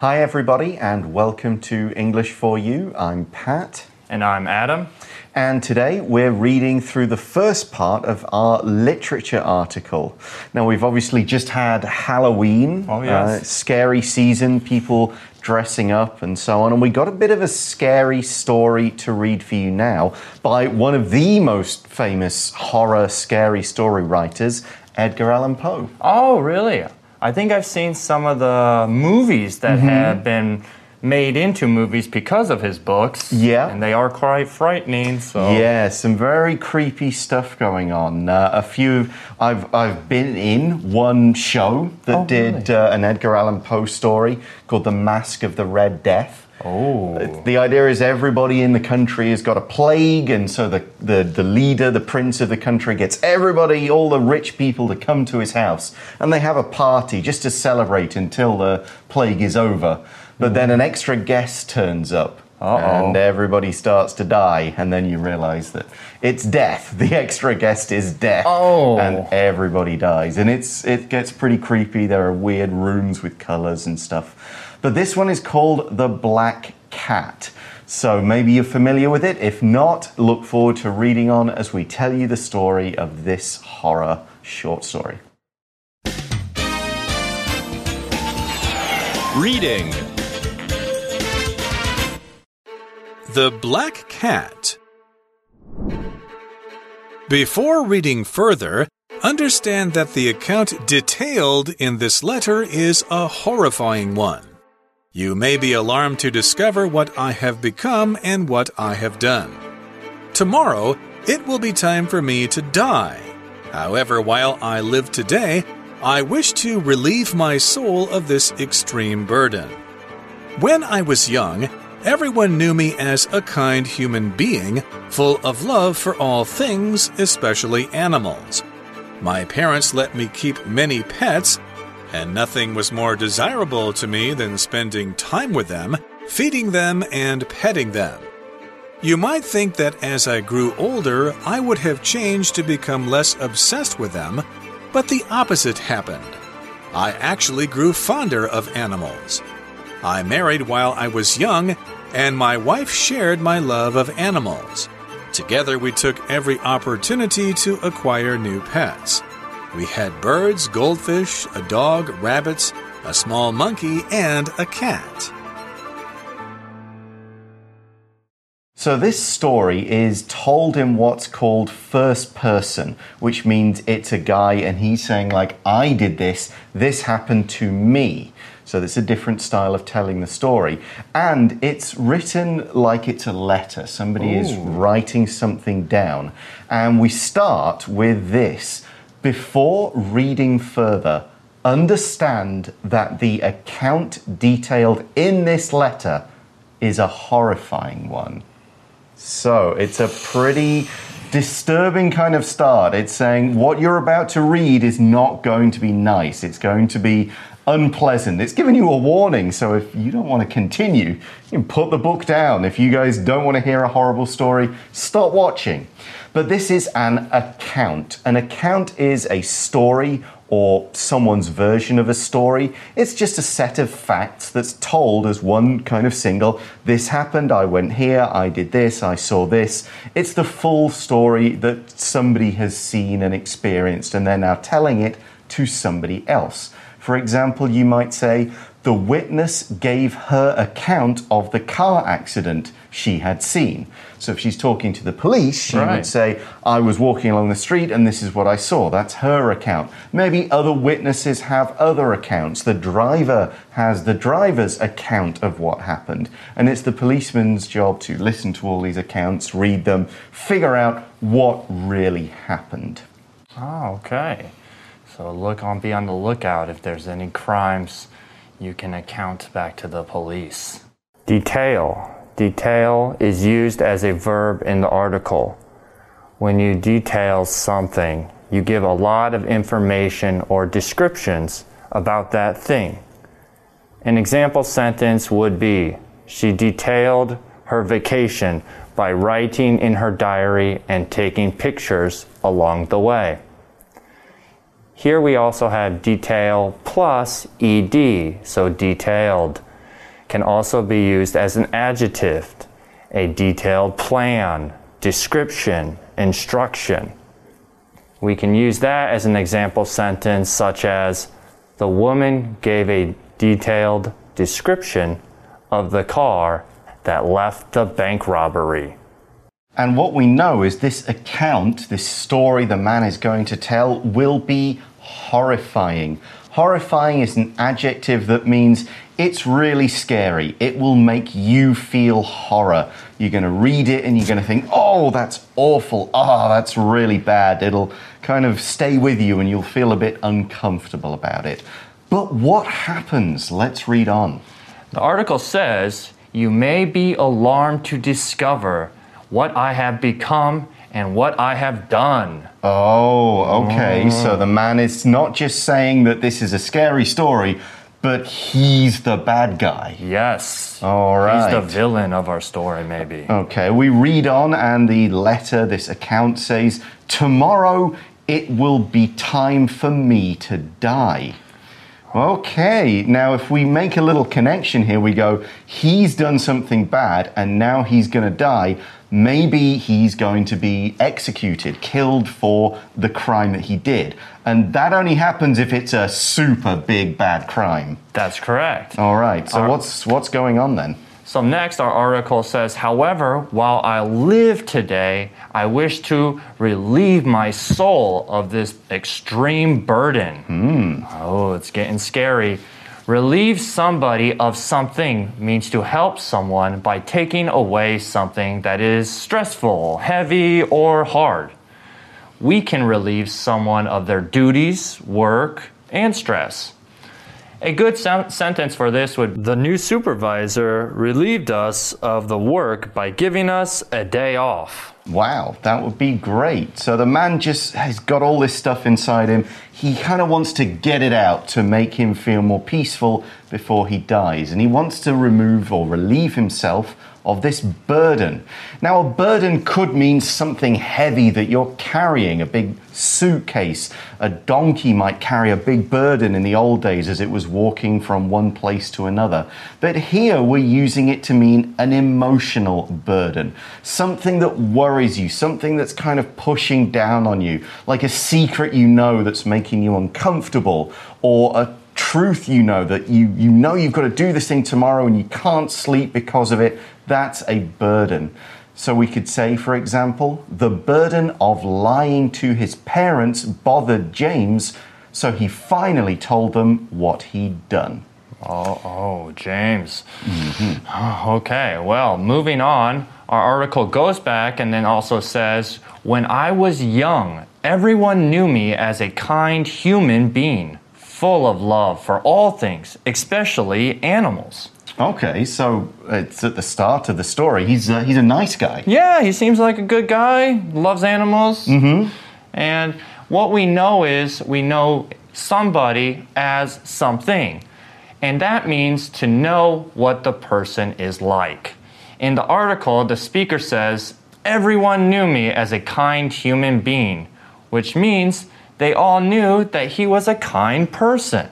Hi, everybody, and welcome to English for You. I'm Pat. And I'm Adam. And today we're reading through the first part of our literature article. Now, we've obviously just had Halloween, Oh, yes. uh, scary season, people dressing up and so on. And we got a bit of a scary story to read for you now by one of the most famous horror scary story writers, Edgar Allan Poe. Oh, really? I think I've seen some of the movies that Mm-hmm. have been made into movies because of his books. Yeah. And they are quite frightening, so. Yeah, some very creepy stuff going on. Uh, a few, I've I've been in one show that Oh, did really? uh, an Edgar Allan Poe story called The Masque of the Red Death. Oh. The idea is everybody in the country has got a plague, and so the, the, the leader, the prince of the country, gets everybody, all the rich people, to come to his house. And they have a party just to celebrate until the plague is over. But then an extra guest turns up. Uh-oh. And everybody starts to die, and then you realize that it's death. The extra guest is death, Oh. and everybody dies, and it's it gets pretty creepy. There are weird rooms with colors and stuff, but this one is called the Black Cat. So maybe you're familiar with it. If not, look forward to reading on as we tell you the story of this horror short story. Reading The Black Cat. Before reading further, understand that the account detailed in this letter is a horrifying one. You may be alarmed to discover what I have become and what I have done. Tomorrow, it will be time for me to die. However, while I live today, I wish to relieve my soul of this extreme burden. When I was young, everyone knew me as a kind human being, full of love for all things, especially animals. My parents let me keep many pets, and nothing was more desirable to me than spending time with them, feeding them, and petting them. You might think that as I grew older, I would have changed to become less obsessed with them, but the opposite happened. I actually grew fonder of animals. I married while I was young, and my wife shared my love of animals. Together, we took every opportunity to acquire new pets. We had birds, goldfish, a dog, rabbits, a small monkey, and a cat. So, this story is told in what's called first person, which means it's a guy and he's saying, like, I did this, this happened to me. So, it's a different style of telling the story. And it's written like it's a letter. Somebody is writing something down. And we start with this before reading further, understand that the account detailed in this letter is a horrifying one. So it's a pretty disturbing kind of start. It's saying what you're about to read is not going to be nice, it's going to be unpleasant. It's giving you a warning. So if you don't want to continue, you can put the book down. If you guys don't want to hear a horrible story, stop watching. But this is an account. An account is a story or someone's version of a story. It's just a set of facts that's told as one kind of single. This happened, I went here, I did this, I saw this. It's the full story that somebody has seen and experienced, and they're now telling it to somebody else. For example, you might say, the witness gave her account of the car accident she had seen. So if she's talking to the police, she Right. would say, I was walking along the street and this is what I saw. That's her account. Maybe other witnesses have other accounts. The driver has the driver's account of what happened. And it's the policeman's job to listen to all these accounts, read them, figure out what really happened. Oh, okay. So look on, be on the lookout if there's any crimes you can account back to the police. Detail. Detail is used as a verb in the article. When you detail something, you give a lot of information or descriptions about that thing. An example sentence would be She detailed her vacation by writing in her diary and taking pictures along the way. Here we also have detail plus ed, so detailed. can also be used as an adjective, a detailed plan, description, instruction. We can use that as an example sentence, such as The woman gave a detailed description of the car that left the bank robbery. And what we know is this account, this story the man is going to tell, will be horrifying. Horrifying is an adjective that means it's really scary. It will make you feel horror. You're going to read it and you're going to think, oh, that's awful. Oh, that's really bad. It'll kind of stay with you and you'll feel a bit uncomfortable about it. But what happens? Let's read on. The article says, You may be alarmed to discover what I have become and what I have done. Oh, okay. So the man is not just saying that this is a scary story, but he's the bad guy. Yes. All He's the villain of our story, maybe. Okay, we read on, and the letter, this account says, Tomorrow it will be time for me to die. Okay, now if we make a little connection here, we go, he's done something bad and now he's going to die. Maybe he's going to be executed, killed for the crime that he did. And that only happens if it's a super big bad crime. That's correct. All right, so Our- what's, what's going on then? So, next, our article says, However, while I live today, I wish to relieve my soul of this extreme burden. Hmm. Oh, it's getting scary. Relieve somebody of something means to help someone by taking away something that is stressful, heavy, or hard. We can relieve someone of their duties, work, and stress. A good sentence for this would The new supervisor relieved us of the work by giving us a day off. Wow, that would be great. So the man just has got all this stuff inside him. He kind of wants to get it out to make him feel more peaceful before he dies. And he wants to remove or relieve himself of this burden. Now, a burden could mean something heavy that you're carrying, a big suitcase. A donkey might carry a big burden in the old days as it was walking from one place to another. But here we're using it to mean an emotional burden, something that worries you, something that's kind of pushing down on you, like a secret you know that's making you uncomfortable, or a truth you know that you, you know you've got to do this thing tomorrow and you can't sleep because of it. That's a burden. So we could say, for example, the burden of lying to his parents bothered James, so he finally told them what he'd done. Oh, oh, James. Mm-hmm. Okay, well, moving on, our article goes back and then also says When I was young, everyone knew me as a kind human being, full of love for all things, especially animals. Okay, so it's at the start of the story. He's a, he's a nice guy. Yeah, he seems like a good guy, loves animals. Mm-hmm. And what we know is we know somebody as something. And that means to know what the person is like. In the article, the speaker says, Everyone knew me as a kind human being, which means they all knew that he was a kind person.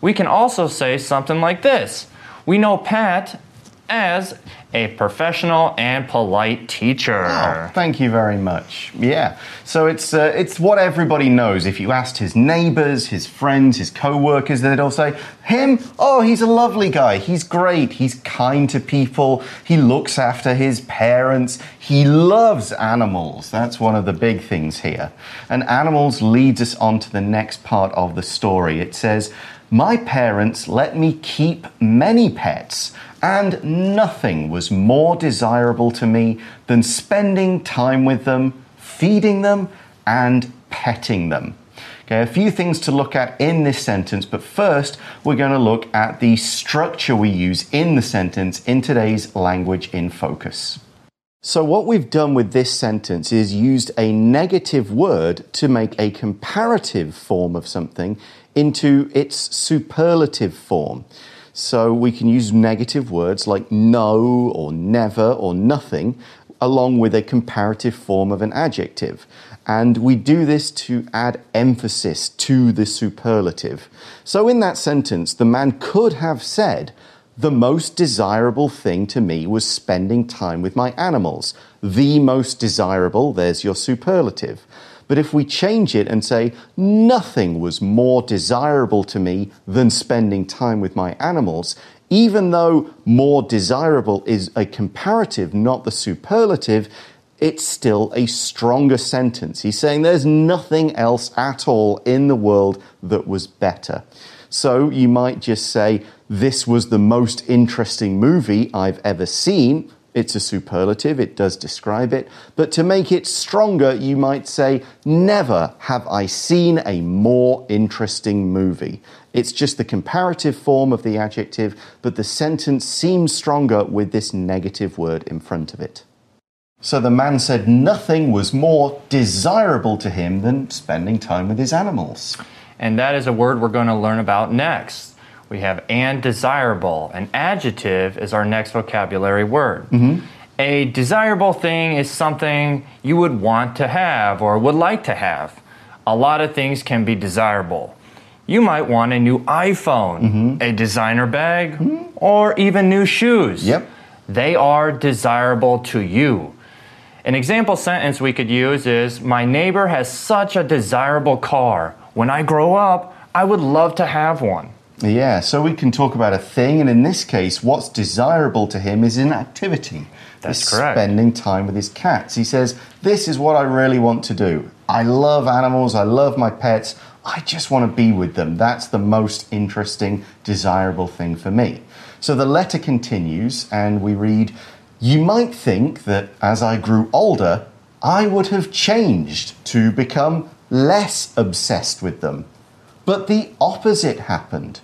We can also say something like this We know Pat as a professional and polite teacher. Oh, thank you very much. Yeah. So it's uh, it's what everybody knows. If you asked his neighbors, his friends, his co-workers, they'd all say, "Him? Oh, he's a lovely guy. He's great. He's kind to people. He looks after his parents. He loves animals." That's one of the big things here. And animals leads us on to the next part of the story. It says, "My parents let me keep many pets." And nothing was more desirable to me than spending time with them, feeding them, and petting them. Okay, a few things to look at in this sentence, but first we're going to look at the structure we use in the sentence in today's language in focus. So, what we've done with this sentence is used a negative word to make a comparative form of something into its superlative form. So, we can use negative words like no or never or nothing along with a comparative form of an adjective. And we do this to add emphasis to the superlative. So, in that sentence, the man could have said, the most desirable thing to me was spending time with my animals. The most desirable, there's your superlative. But if we change it and say, nothing was more desirable to me than spending time with my animals, even though more desirable is a comparative, not the superlative, it's still a stronger sentence. He's saying there's nothing else at all in the world that was better. So you might just say, This was the most interesting movie I've ever seen. It's a superlative, it does describe it. But to make it stronger, you might say, Never have I seen a more interesting movie. It's just the comparative form of the adjective, but the sentence seems stronger with this negative word in front of it. So the man said nothing was more desirable to him than spending time with his animals. And that is a word we're going to learn about next. We have and desirable. An adjective is our next vocabulary word. Mm-hmm. A desirable thing is something you would want to have or would like to have. A lot of things can be desirable. You might want a new iPhone, mm-hmm. a designer bag, mm-hmm. or even new shoes. Yep. They are desirable to you. An example sentence we could use is My neighbor has such a desirable car. When I grow up, I would love to have one. Yeah, so we can talk about a thing, and in this case, what's desirable to him is an activity. That's correct. Spending time with his cats. He says, This is what I really want to do. I love animals, I love my pets, I just want to be with them. That's the most interesting, desirable thing for me. So the letter continues, and we read, You might think that as I grew older, I would have changed to become less obsessed with them. But the opposite happened.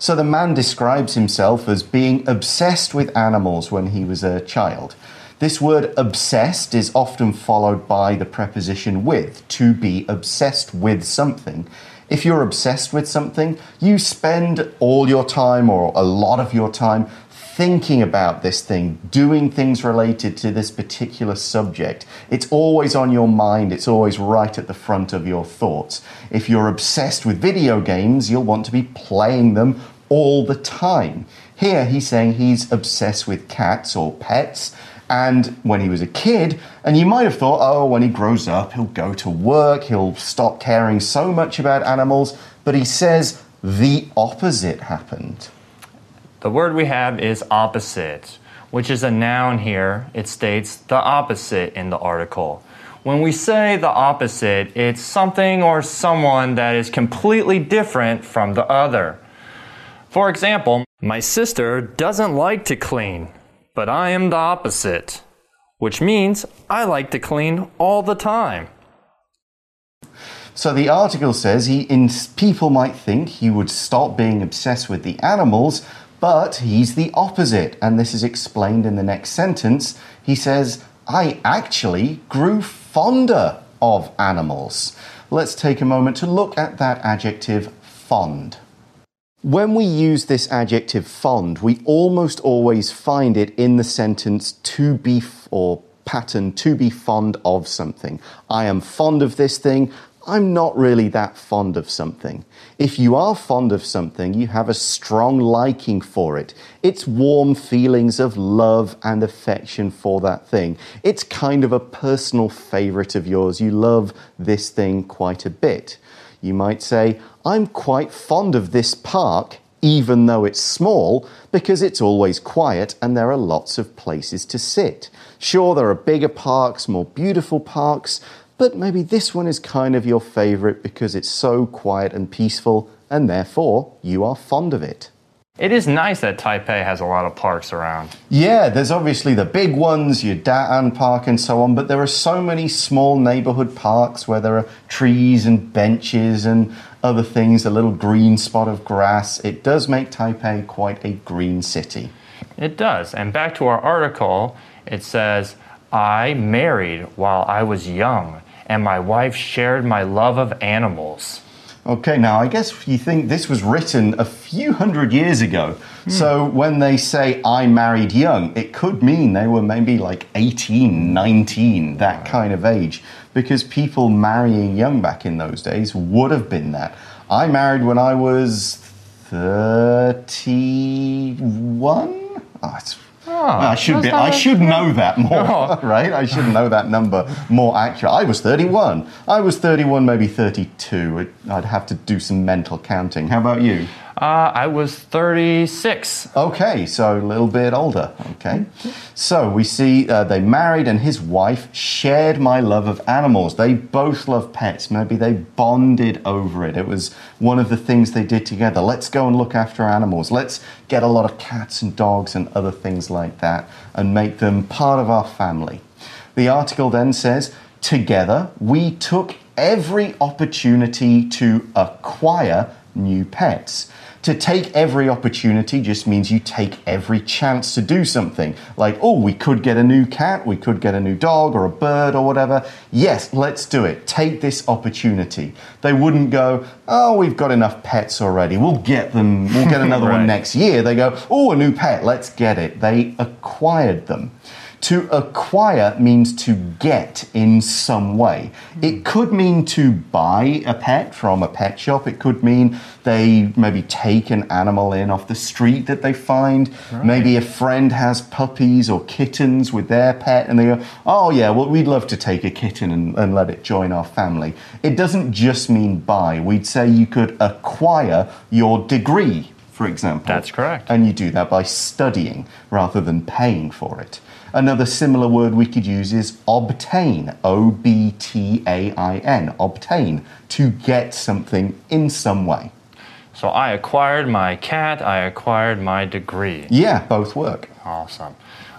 So the man describes himself as being obsessed with animals when he was a child. This word obsessed is often followed by the preposition with, to be obsessed with something. If you're obsessed with something, you spend all your time or a lot of your time thinking about this thing, doing things related to this particular subject. It's always on your mind, it's always right at the front of your thoughts. If you're obsessed with video games, you'll want to be playing them all the time. Here he's saying he's obsessed with cats or pets. And when he was a kid, and you might have thought, oh, when he grows up, he'll go to work, he'll stop caring so much about animals. But he says the opposite happened. The word we have is opposite, which is a noun here. It states the opposite in the article. When we say the opposite, it's something or someone that is completely different from the other. For example, my sister doesn't like to clean, but I am the opposite, which means I like to clean all the time. So the article says he in people might think he would stop being obsessed with the animals, but he's the opposite, and this is explained in the next sentence. He says, "I actually grew fonder of animals." Let's take a moment to look at that adjective fond. When we use this adjective fond, we almost always find it in the sentence to be or pattern to be fond of something. I am fond of this thing. I'm not really that fond of something. If you are fond of something, you have a strong liking for it. It's warm feelings of love and affection for that thing. It's kind of a personal favorite of yours. You love this thing quite a bit. You might say, I'm quite fond of this park, even though it's small, because it's always quiet and there are lots of places to sit. Sure, there are bigger parks, more beautiful parks, but maybe this one is kind of your favorite because it's so quiet and peaceful, and therefore you are fond of it. It is nice that Taipei has a lot of parks around. Yeah, there's obviously the big ones, your Da'an Park and so on, but there are so many small neighborhood parks where there are trees and benches and other things, a little green spot of grass. It does make Taipei quite a green city. It does. And back to our article, it says, I married while I was young, and my wife shared my love of animals. Okay, now I guess you think this was written a few hundred years ago. Hmm. So when they say I married young, it could mean they were maybe like 18, 19, that kind of age. Because people marrying young back in those days would have been that. I married when I was 31. Oh, it's Ah, I should be. I should know that more, No. right? I should know that number more accurate. I was 31. I was 31, maybe 32. I'd have to do some mental counting. How about you? Uh, I was 36. Okay, so a little bit older. Okay. So we see uh, they married and his wife shared my love of animals. They both love pets. Maybe they bonded over it. It was one of the things they did together. Let's go and look after animals. Let's get a lot of cats and dogs and other things like that and make them part of our family. The article then says, Together, we took every opportunity to acquire new pets. To take every opportunity just means you take every chance to do something. Like, oh, we could get a new cat, we could get a new dog or a bird or whatever. Yes, let's do it. Take this opportunity. They wouldn't go, oh, we've got enough pets already. We'll get them, we'll get another one next year. They go, oh, a new pet, let's get it. They acquired them. To acquire means to get in some way. It hmm. could mean to buy a pet from a pet shop. It could mean they maybe take an animal in off the street that they find. Maybe a friend has puppies or kittens with their pet and they go, oh, yeah, well, we'd love to take a kitten and, and let it join our family. It doesn't just mean buy. We'd say you could acquire your degree, for example. That's correct. And you do that by studying rather than paying for it. Another similar word we could use is obtain. O B T A I N. Obtain. To get something in some way. So I acquired my cat, I acquired my degree. Yeah, both work. Awesome.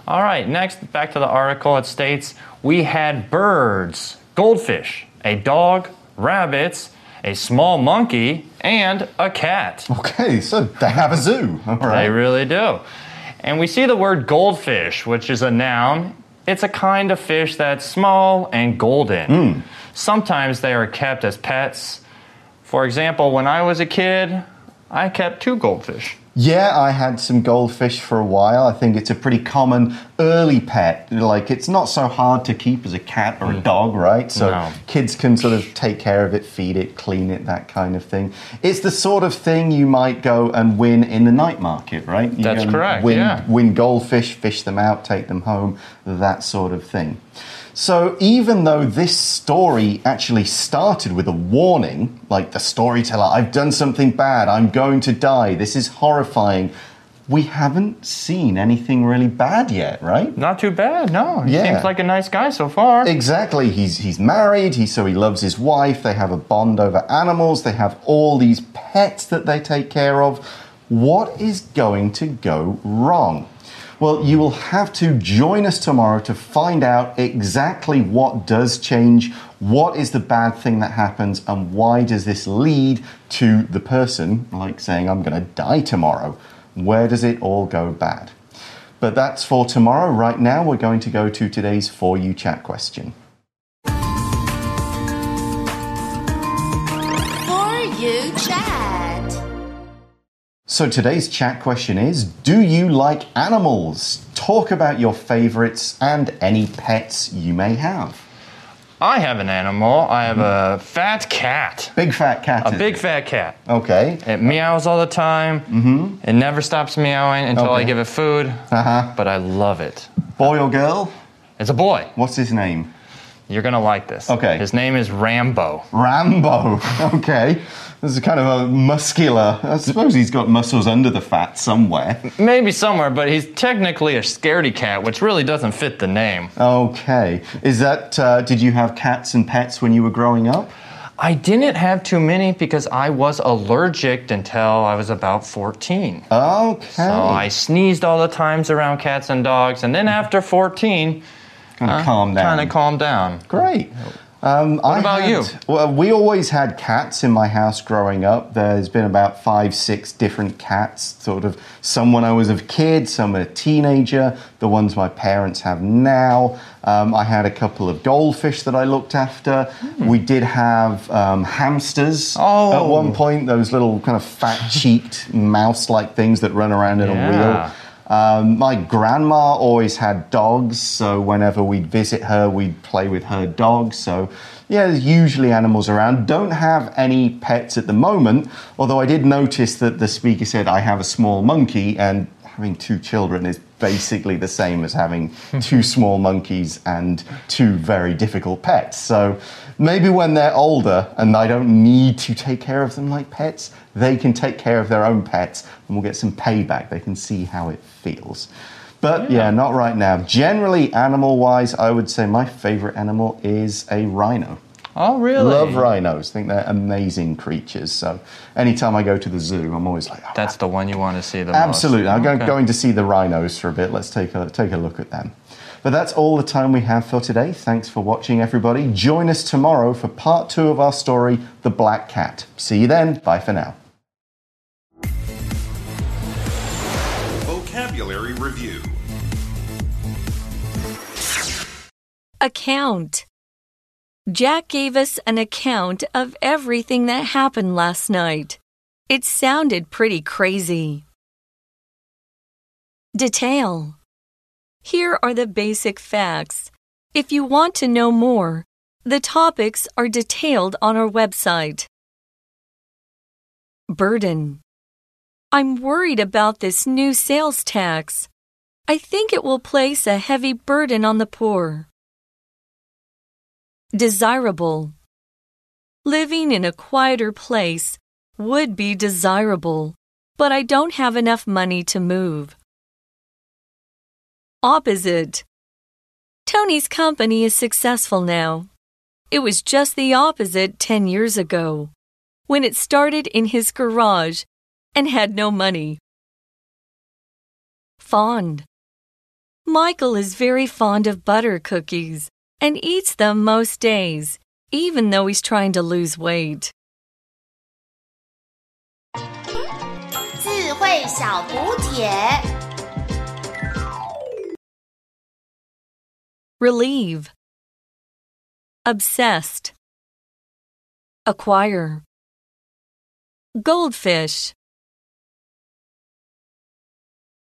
All right, next, back to the article. It states we had birds, goldfish, a dog, rabbits, a small monkey, and a cat. Okay, so they have a zoo. All right. They really do. And we see the word goldfish, which is a noun. It's a kind of fish that's small and golden. Hmm. Sometimes they are kept as pets. For example, when I was a kid, I kept two goldfish. Yeah, I had some goldfish for a while. I think it's a pretty common early pet. Like, it's not so hard to keep as a cat or a mm. dog, right? So No. kids can sort of take care of it, feed it, clean it, that kind of thing. It's the sort of thing you might go and win in the night market, right? You That's correct, Win, yeah. win goldfish, fish them out, take them home, that sort of thing. So, even though this story actually started with a warning, like the storyteller, I've done something bad, I'm going to die, this is horrifying, we haven't seen anything really bad yet, right? Not too bad, no. He Yeah. seems like a nice guy so far. Exactly. He's he's married. He so he loves his wife. They have a bond over animals. They have all these pets that they take care of. What is going to go wrong? Well, you will have to join us tomorrow to find out exactly what does change, what is the bad thing that happens, and why does this lead to the person like saying, I'm going to die tomorrow? Where does it all go bad? But that's for tomorrow. Right now, we're going to go to today's For You chat question. So today's chat question is Do you like animals? Talk about your favorites and any pets you may have. I have an animal. I have a fat cat. Big fat cat. A big it? fat cat. Okay. It meows all the time. Mm-hmm. It never stops meowing until I give it food. Uh huh. But I love it. Boy or girl? It's a boy. What's his name? You're gonna like this. Okay. His name is Rambo. Rambo. Okay. This is kind of a muscular. I suppose he's got muscles under the fat somewhere. Maybe somewhere, but he's technically a scaredy cat, which really doesn't fit the name. Okay. Is that, uh, did you have cats and pets when you were growing up? I didn't have too many because I was allergic until I was about 14. Okay. So I sneezed all the times around cats and dogs, and then after 14, kind of calm down. kind of calmed down. Great. Um, what about you? Well, we always had cats in my house growing up. There's been about five, six different cats. Sort of some when I was a kid, some a teenager. The ones my parents have now. Um, I had a couple of goldfish that I looked after. We did have um, hamsters Hmm. Oh. at one point. Those little kind of fat-cheeked mouse-like things that run around in a wheel. Um, my grandma always had dogs, so whenever we'd visit her, we'd play with her dogs. So, yeah, there's usually animals around. Don't have any pets at the moment, although I did notice that the speaker said, I have a small monkey, and having two children is basically the same as having two small monkeys and two very difficult pets. So maybe when they're older and I don't need to take care of them like pets, they can take care of their own pets and we'll get some payback. They can see how it feels. But yeah, not right now. Generally, animal wise, I would say my favorite animal is a rhino. Oh, really? Love rhinos. Think they're amazing creatures. So anytime I go to the zoo, I'm always like, oh, That's the one you want to see the Absolutely. most. Absolutely. I'm Okay. going to see the rhinos for a bit. Let's take a, take a look at them. But that's all the time we have for today. Thanks for watching, everybody. Join us tomorrow for part two of our story, The Black Cat. See you then. Bye for now. Vocabulary Review Account. Jack gave us an account of everything that happened last night. It sounded pretty crazy. Detail. Here are the basic facts. If you want to know more, the topics are detailed on our website. Burden. I'm worried about this new sales tax. I think it will place a heavy burden on the poor. Desirable. Living in a quieter place would be desirable, but I don't have enough money to move. Opposite. Tony's company is successful now. It was just the opposite 10 years ago, when it started in his garage and had no money. Fond. Michael is very fond of butter cookies and eats them most days, even though he's trying to lose weight. 智慧小补帖。 Relieve. Obsessed. Acquire. Goldfish.